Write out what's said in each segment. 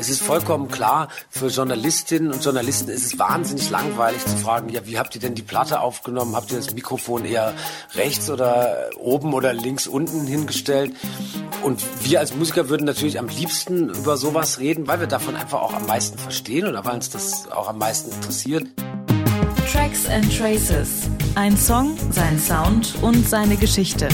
Es ist vollkommen klar, für Journalistinnen und Journalisten ist es wahnsinnig langweilig zu fragen, ja, wie habt ihr denn die Platte aufgenommen? Habt ihr das Mikrofon eher rechts oder oben oder links unten hingestellt? Und wir als Musiker würden natürlich am liebsten über sowas reden, weil wir davon einfach auch am meisten verstehen oder weil uns das auch am meisten interessiert. Tracks and Traces. Ein Song, sein Sound und seine Geschichte.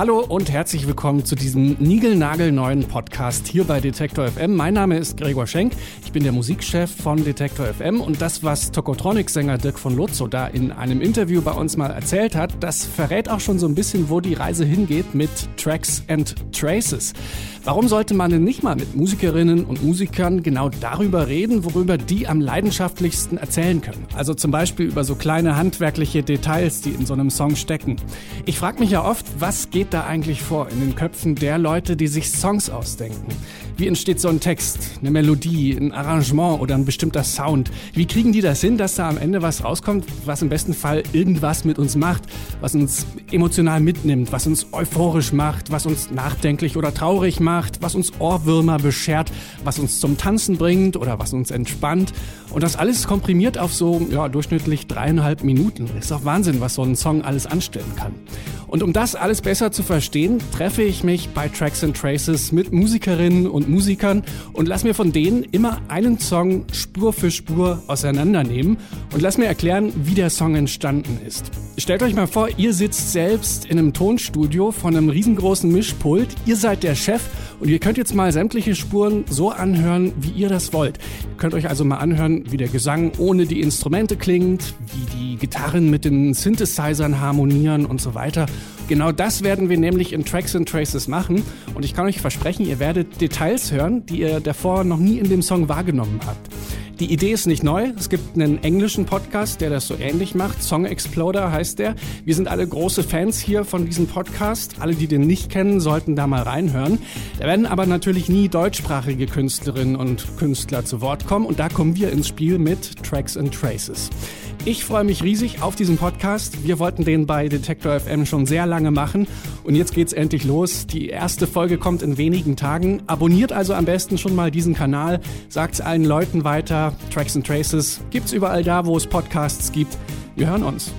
Hallo und herzlich willkommen zu diesem niegelnagelneuen Podcast hier bei Detektor FM. Mein Name ist Gregor Schenk. Ich bin der Musikchef von Detektor FM und das, was Tokotronic-Sänger Dirk von Lutzow da in einem Interview bei uns mal erzählt hat, das verrät auch schon so ein bisschen, wo die Reise hingeht mit Tracks and Traces. Warum sollte man denn nicht mal mit Musikerinnen und Musikern genau darüber reden, worüber die am leidenschaftlichsten erzählen können? Also zum Beispiel über so kleine handwerkliche Details, die in so einem Song stecken. Ich frage mich ja oft, was geht da eigentlich vor in den Köpfen der Leute, die sich Songs ausdenken? Wie entsteht so ein Text, eine Melodie, ein Arrangement oder ein bestimmter Sound? Wie kriegen die das hin, dass da am Ende was rauskommt, was im besten Fall irgendwas mit uns macht, was uns emotional mitnimmt, was uns euphorisch macht, was uns nachdenklich oder traurig macht, was uns Ohrwürmer beschert, was uns zum Tanzen bringt oder was uns entspannt? Und das alles komprimiert auf so ja, durchschnittlich dreieinhalb Minuten. Ist doch Wahnsinn, was so ein Song alles anstellen kann. Und um das alles besser zu verstehen, treffe ich mich bei Tracks and Traces mit Musikerinnen und Musikern und lass mir von denen immer einen Song Spur für Spur auseinandernehmen und lass mir erklären, wie der Song entstanden ist. Stellt euch mal vor, ihr sitzt selbst in einem Tonstudio von einem riesengroßen Mischpult, ihr seid der Chef und ihr könnt jetzt mal sämtliche Spuren so anhören, wie ihr das wollt. Ihr könnt euch also mal anhören, wie der Gesang ohne die Instrumente klingt, wie die Gitarren mit den Synthesizern harmonieren und so weiter. Genau das werden wir nämlich in Tracks and Traces machen. Und ich kann euch versprechen, ihr werdet Details hören, die ihr davor noch nie in dem Song wahrgenommen habt. Die Idee ist nicht neu. Es gibt einen englischen Podcast, der das so ähnlich macht. Song Exploder heißt der. Wir sind alle große Fans hier von diesem Podcast. Alle, die den nicht kennen, sollten da mal reinhören. Da werden aber natürlich nie deutschsprachige Künstlerinnen und Künstler zu Wort kommen. Und da kommen wir ins Spiel mit Tracks and Traces. Ich freue mich riesig auf diesen Podcast. Wir wollten den bei Detector FM schon sehr lange machen und jetzt geht's endlich los. Die erste Folge kommt in wenigen Tagen. Abonniert also am besten schon mal diesen Kanal, sagt's allen Leuten weiter. Tracks and Traces gibt's überall da, wo es Podcasts gibt. Wir hören uns.